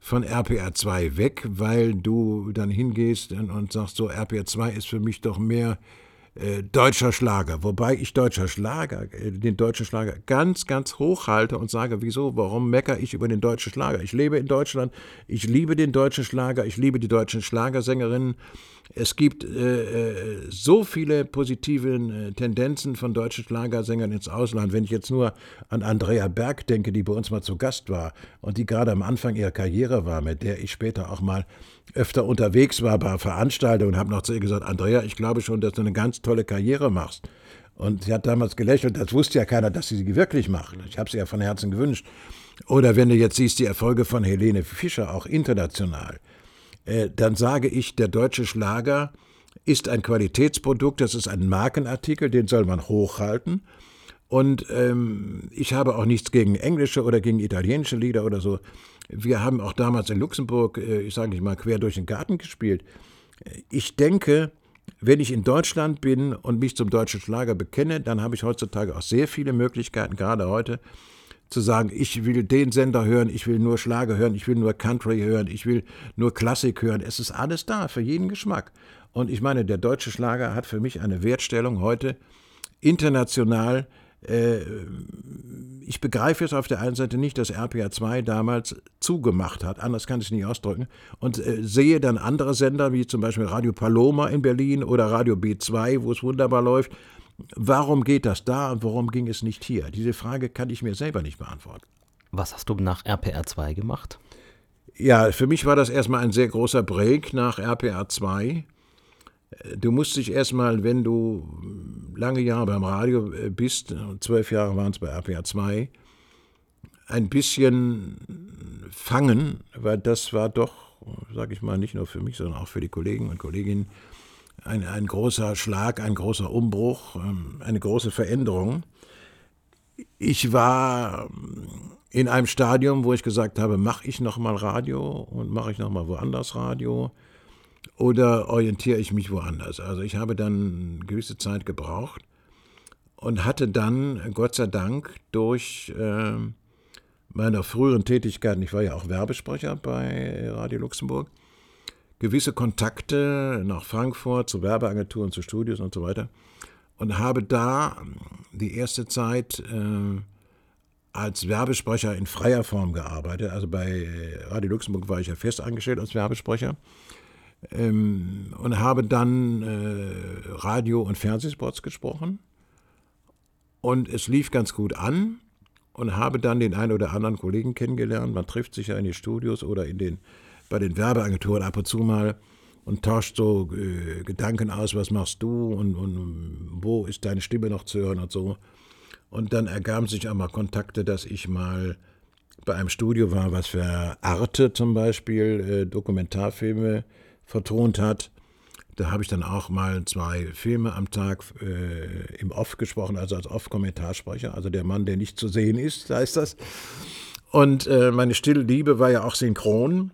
von RPR2 weg, weil du dann hingehst und sagst so, RPR2 ist für mich doch mehr äh, deutscher Schlager, wobei ich deutscher Schlager, äh, den deutschen Schlager ganz, ganz hoch halte und sage, wieso, warum meckere ich über den deutschen Schlager? Ich lebe in Deutschland, ich liebe den deutschen Schlager, ich liebe die deutschen Schlagersängerinnen. Es gibt äh, äh so viele positive äh, Tendenzen von deutschen Schlagersängern ins Ausland. Wenn ich jetzt nur an Andrea Berg denke, die bei uns mal zu Gast war und die gerade am Anfang ihrer Karriere war, mit der ich später auch mal öfter unterwegs war bei Veranstaltungen und habe noch zu ihr gesagt, Andrea, ich glaube schon, dass du eine ganz tolle Karriere machst. Und sie hat damals gelächelt, das wusste ja keiner, dass sie sie wirklich macht. Ich habe sie ja von Herzen gewünscht. Oder wenn du jetzt siehst, die Erfolge von Helene Fischer, auch international, äh, dann sage ich, der deutsche Schlager ist ein Qualitätsprodukt, das ist ein Markenartikel, den soll man hochhalten. Und ähm, ich habe auch nichts gegen englische oder gegen italienische Lieder oder so. Wir haben auch damals in Luxemburg, äh, ich sage nicht mal, quer durch den Garten gespielt. Ich denke, wenn ich in Deutschland bin und mich zum deutschen Schlager bekenne, dann habe ich heutzutage auch sehr viele Möglichkeiten, gerade heute, zu sagen, ich will den Sender hören, ich will nur Schlager hören, ich will nur Country hören, ich will nur Klassik hören. Es ist alles da, für jeden Geschmack. Und ich meine, der deutsche Schlager hat für mich eine Wertstellung heute international, äh, ich begreife jetzt auf der einen Seite nicht, dass RPA 2 damals zugemacht hat, anders kann ich es nicht ausdrücken, und äh, sehe dann andere Sender, wie zum Beispiel Radio Paloma in Berlin oder Radio B2, wo es wunderbar läuft. Warum geht das da und warum ging es nicht hier? Diese Frage kann ich mir selber nicht beantworten. Was hast du nach RPR 2 gemacht? Ja, für mich war das erstmal ein sehr großer Break nach RPR 2. Du musst dich erstmal, wenn du lange Jahre beim Radio äh, bist, zwölf Jahre waren es bei RPA 2, ein bisschen fangen, weil das war doch, sage ich mal, nicht nur für mich, sondern auch für die Kollegen und Kolleginnen ein, ein großer Schlag, ein großer Umbruch, ähm, eine große Veränderung. Ich war in einem Stadium, wo ich gesagt habe, mache ich noch mal Radio und mache ich noch mal woanders Radio oder orientiere ich mich woanders? Also ich habe dann eine gewisse Zeit gebraucht und hatte dann, Gott sei Dank, durch äh, meine früheren Tätigkeiten, ich war ja auch Werbesprecher bei Radio Luxemburg, gewisse Kontakte nach Frankfurt zu Werbeagenturen, zu Studios und so weiter und habe da die erste Zeit äh, als Werbesprecher in freier Form gearbeitet. Also bei Radio Luxemburg war ich ja fest angestellt als Werbesprecher ähm, und habe dann äh, Radio- und Fernsehspots gesprochen Und es lief ganz gut an und habe dann den einen oder anderen Kollegen kennengelernt. Man trifft sich ja in den Studios oder in den, bei den Werbeagenturen ab und zu mal und tauscht so äh, Gedanken aus, was machst du und, und wo ist deine Stimme noch zu hören und so. Und dann ergaben sich auch mal Kontakte, dass ich mal bei einem Studio war, was für Arte zum Beispiel äh, Dokumentarfilme vertont hat. Da habe ich dann auch mal zwei Filme am Tag äh, im Off gesprochen, also als Off-Kommentarsprecher, also der Mann, der nicht zu sehen ist, [LAUGHS] heißt das. Und äh, meine stille Liebe war ja auch synchron.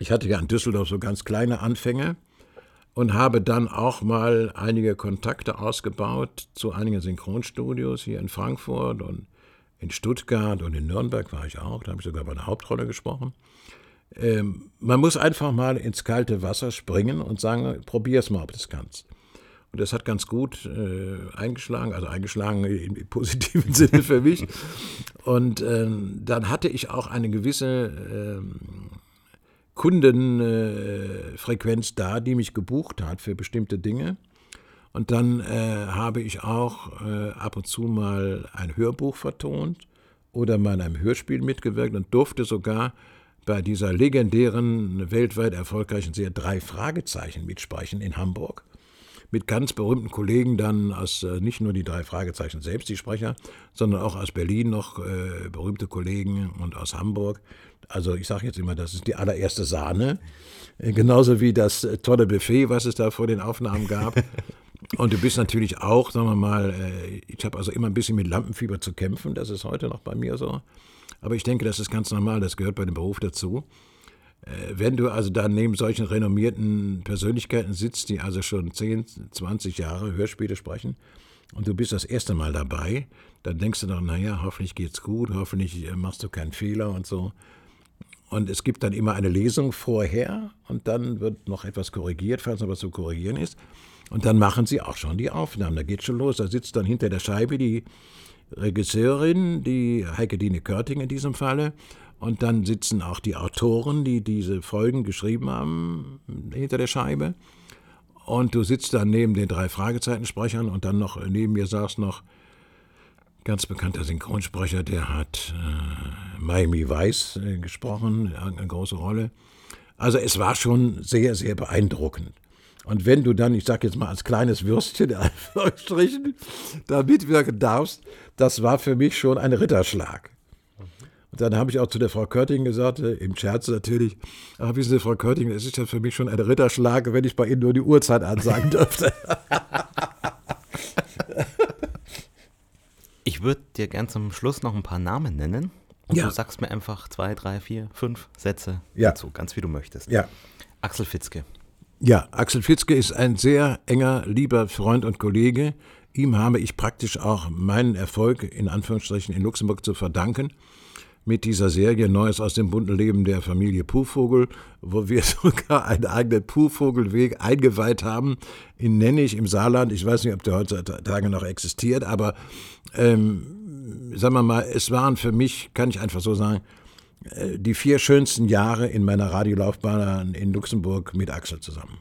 Ich hatte ja in Düsseldorf so ganz kleine Anfänge und habe dann auch mal einige Kontakte ausgebaut zu einigen Synchronstudios hier in Frankfurt und in Stuttgart und in Nürnberg war ich auch. Da habe ich sogar bei der Hauptrolle gesprochen. Ähm, man muss einfach mal ins kalte Wasser springen und sagen, probier es mal, ob du es kannst. Und das hat ganz gut äh, eingeschlagen, also eingeschlagen [LAUGHS] im positiven Sinne für mich. [LAUGHS] Und ähm, dann hatte ich auch eine gewisse ähm, Kundenfrequenz äh, da, die mich gebucht hat für bestimmte Dinge. Und dann äh, habe ich auch äh, ab und zu mal ein Hörbuch vertont oder mal in einem Hörspiel mitgewirkt und durfte sogar bei dieser legendären, weltweit erfolgreichen Serie Drei Fragezeichen mitsprechen in Hamburg. Mit ganz berühmten Kollegen dann aus äh, nicht nur die drei Fragezeichen selbst, die Sprecher, sondern auch aus Berlin noch äh, berühmte Kollegen und aus Hamburg. Also ich sage jetzt immer, das ist die allererste Sahne. Äh, genauso wie das äh, tolle Buffet, was es da vor den Aufnahmen gab. [LAUGHS] Und du bist natürlich auch, sagen wir mal, äh, ich habe also immer ein bisschen mit Lampenfieber zu kämpfen, das ist heute noch bei mir so. Aber ich denke, das ist ganz normal, das gehört bei dem Beruf dazu. Äh, wenn du also dann neben solchen renommierten Persönlichkeiten sitzt, die also schon 10, 20 Jahre Hörspiele sprechen, und du bist das erste Mal dabei, dann denkst du doch, naja, hoffentlich geht's gut, hoffentlich äh, machst du keinen Fehler und so. Und es gibt dann immer eine Lesung vorher und dann wird noch etwas korrigiert, falls noch was zu korrigieren ist. Und dann machen sie auch schon die Aufnahmen. Da geht schon los. Da sitzt dann hinter der Scheibe die Regisseurin, die Heike Dine Körting in diesem Falle. Und dann sitzen auch die Autoren, die diese Folgen geschrieben haben, hinter der Scheibe. Und du sitzt dann neben den drei Fragezeitensprechern und dann noch neben mir saß noch ganz bekannter Synchronsprecher, der hat äh, Miami Weiß äh, gesprochen, eine große Rolle. Also es war schon sehr, sehr beeindruckend. Und wenn du dann, ich sag jetzt mal als kleines Würstchen, da mitwirken darfst, das war für mich schon ein Ritterschlag. Und dann habe ich auch zu der Frau Körting gesagt, äh, im Scherz natürlich, aber wissen Sie, Frau Körting, es ist ja für mich schon ein Ritterschlag, wenn ich bei Ihnen nur die Uhrzeit ansagen [LAUGHS] dürfte. Ich würde dir gern zum Schluss noch ein paar Namen nennen. Und ja. du sagst mir einfach zwei, drei, vier, fünf Sätze ja. dazu, ganz wie du möchtest. Ja. Axel Fitzke. Ja, Axel Fitzke ist ein sehr enger, lieber Freund und Kollege. Ihm habe ich praktisch auch meinen Erfolg in Anführungsstrichen in Luxemburg zu verdanken mit dieser Serie Neues aus dem bunten Leben der Familie Puhvogel, wo wir [LAUGHS] sogar einen eigenen Puhvogelweg eingeweiht haben in Nennig im Saarland. Ich weiß nicht, ob der heutzutage noch existiert, aber ähm, sagen wir mal, es waren für mich, kann ich einfach so sagen, äh, die vier schönsten Jahre in meiner Radiolaufbahn in Luxemburg mit Axel zusammen.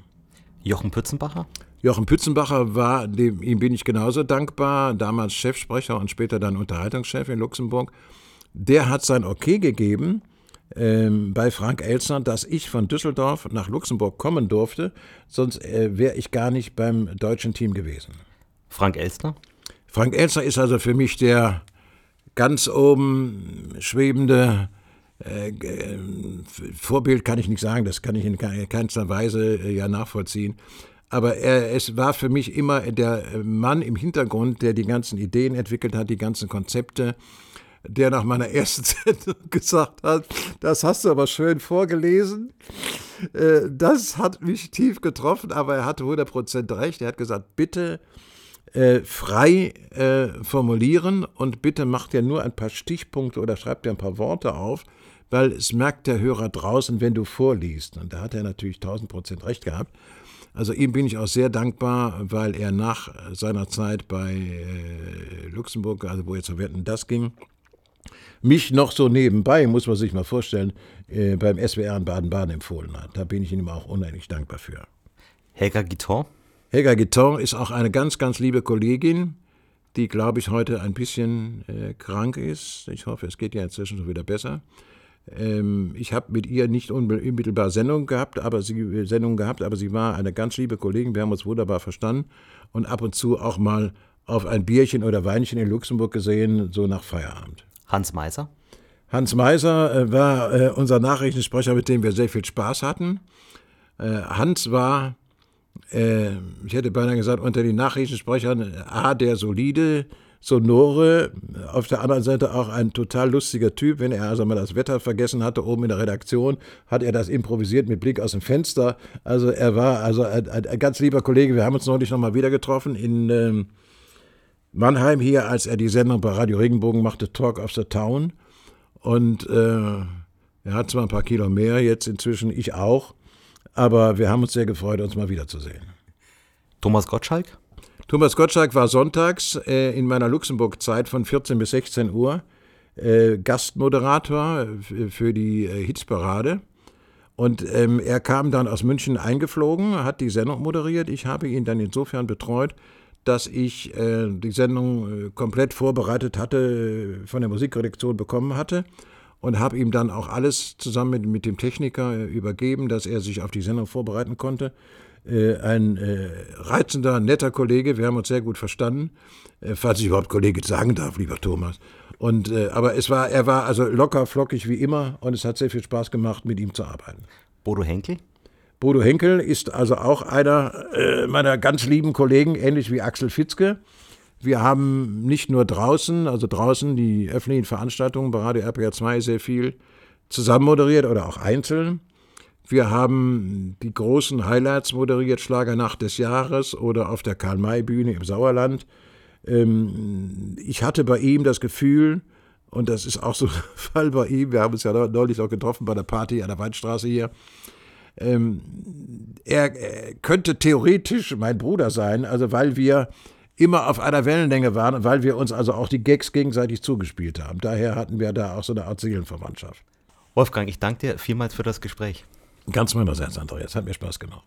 Jochen Pützenbacher? Jochen Pützenbacher war, dem, ihm bin ich genauso dankbar, damals Chefsprecher und später dann Unterhaltungschef in Luxemburg. Der hat sein Okay gegeben ähm, bei Frank Elsner, dass ich von Düsseldorf nach Luxemburg kommen durfte, sonst äh, wäre ich gar nicht beim deutschen Team gewesen. Frank Elsner? Frank Elsner ist also für mich der ganz oben schwebende äh, Vorbild kann ich nicht sagen, das kann ich in keinster Weise äh, ja nachvollziehen. Aber er, es war für mich immer der Mann im Hintergrund, der die ganzen Ideen entwickelt hat, die ganzen Konzepte, der nach meiner ersten [LAUGHS] Sendung gesagt hat, das hast du aber schön vorgelesen. Äh, das hat mich tief getroffen, aber er hatte 100% recht. Er hat gesagt, bitte äh, frei äh, formulieren und bitte macht ja nur ein paar Stichpunkte oder schreibt ja ein paar Worte auf weil es merkt der Hörer draußen, wenn du vorliest. Und da hat er natürlich 1000 Prozent recht gehabt. Also ihm bin ich auch sehr dankbar, weil er nach seiner Zeit bei äh, Luxemburg, also wo jetzt Wetten das ging, mich noch so nebenbei, muss man sich mal vorstellen, äh, beim SWR in Baden-Baden empfohlen hat. Da bin ich ihm auch unendlich dankbar für. Helga Guiton? Helga Guiton ist auch eine ganz, ganz liebe Kollegin, die, glaube ich, heute ein bisschen äh, krank ist. Ich hoffe, es geht ja inzwischen schon wieder besser. Ähm, ich habe mit ihr nicht unmittelbar Sendung gehabt, aber sie, Sendung gehabt, aber sie war eine ganz liebe Kollegin. Wir haben uns wunderbar verstanden und ab und zu auch mal auf ein Bierchen oder Weinchen in Luxemburg gesehen, so nach Feierabend. Hans Meiser? Hans Meiser äh, war äh, unser Nachrichtensprecher, mit dem wir sehr viel Spaß hatten. Äh, Hans war, ich hätte beinahe gesagt, unter den Nachrichtensprechern A, der solide, sonore, auf der anderen Seite auch ein total lustiger Typ. Wenn er also mal das Wetter vergessen hatte, oben in der Redaktion, hat er das improvisiert mit Blick aus dem Fenster. Also er war also ein, ein ganz lieber Kollege. Wir haben uns neulich nochmal wieder getroffen in ähm, Mannheim hier, als er die Sendung bei Radio Regenbogen machte, Talk of the Town. Und äh, er hat zwar ein paar Kilo mehr jetzt inzwischen, ich auch, aber wir haben uns sehr gefreut, uns mal wiederzusehen. Thomas Gottschalk? Thomas Gottschalk war sonntags äh, in meiner Luxemburg-Zeit von 14 bis 16 Uhr äh, Gastmoderator für die äh, Hitzparade. Und ähm, er kam dann aus München eingeflogen, hat die Sendung moderiert. Ich habe ihn dann insofern betreut, dass ich äh, die Sendung äh, komplett vorbereitet hatte, äh, von der Musikredaktion bekommen hatte und habe ihm dann auch alles zusammen mit, mit dem Techniker äh, übergeben, dass er sich auf die Sendung vorbereiten konnte. Ein reizender, netter Kollege, wir haben uns sehr gut verstanden, falls ich überhaupt Kollege sagen darf, lieber Thomas. Und, aber es war, er war also locker, flockig wie immer und es hat sehr viel Spaß gemacht, mit ihm zu arbeiten. Bodo Henkel? Bodo Henkel ist also auch einer äh, meiner ganz lieben Kollegen, ähnlich wie Axel Fitzke. Wir haben nicht nur draußen, also draußen die öffentlichen Veranstaltungen bei Radio RPR 2 sehr viel zusammen moderiert oder auch einzeln. Wir haben die großen Highlights moderiert, Schlagernacht des Jahres oder auf der Karl-May-Bühne im Sauerland. Ähm, ich hatte bei ihm das Gefühl, und das ist auch so ein [LAUGHS] Fall bei ihm, wir haben uns ja neulich noch getroffen bei der Party an der Weinstraße hier, ähm, er könnte theoretisch mein Bruder sein, also weil wir immer auf einer Wellenlänge waren, weil wir uns also auch die Gags gegenseitig zugespielt haben. Daher hatten wir da auch so eine Art Seelenverwandtschaft. Wolfgang, ich danke dir vielmals für das Gespräch. Ganz meinerseits, Andreas. Hat mir Spaß gemacht.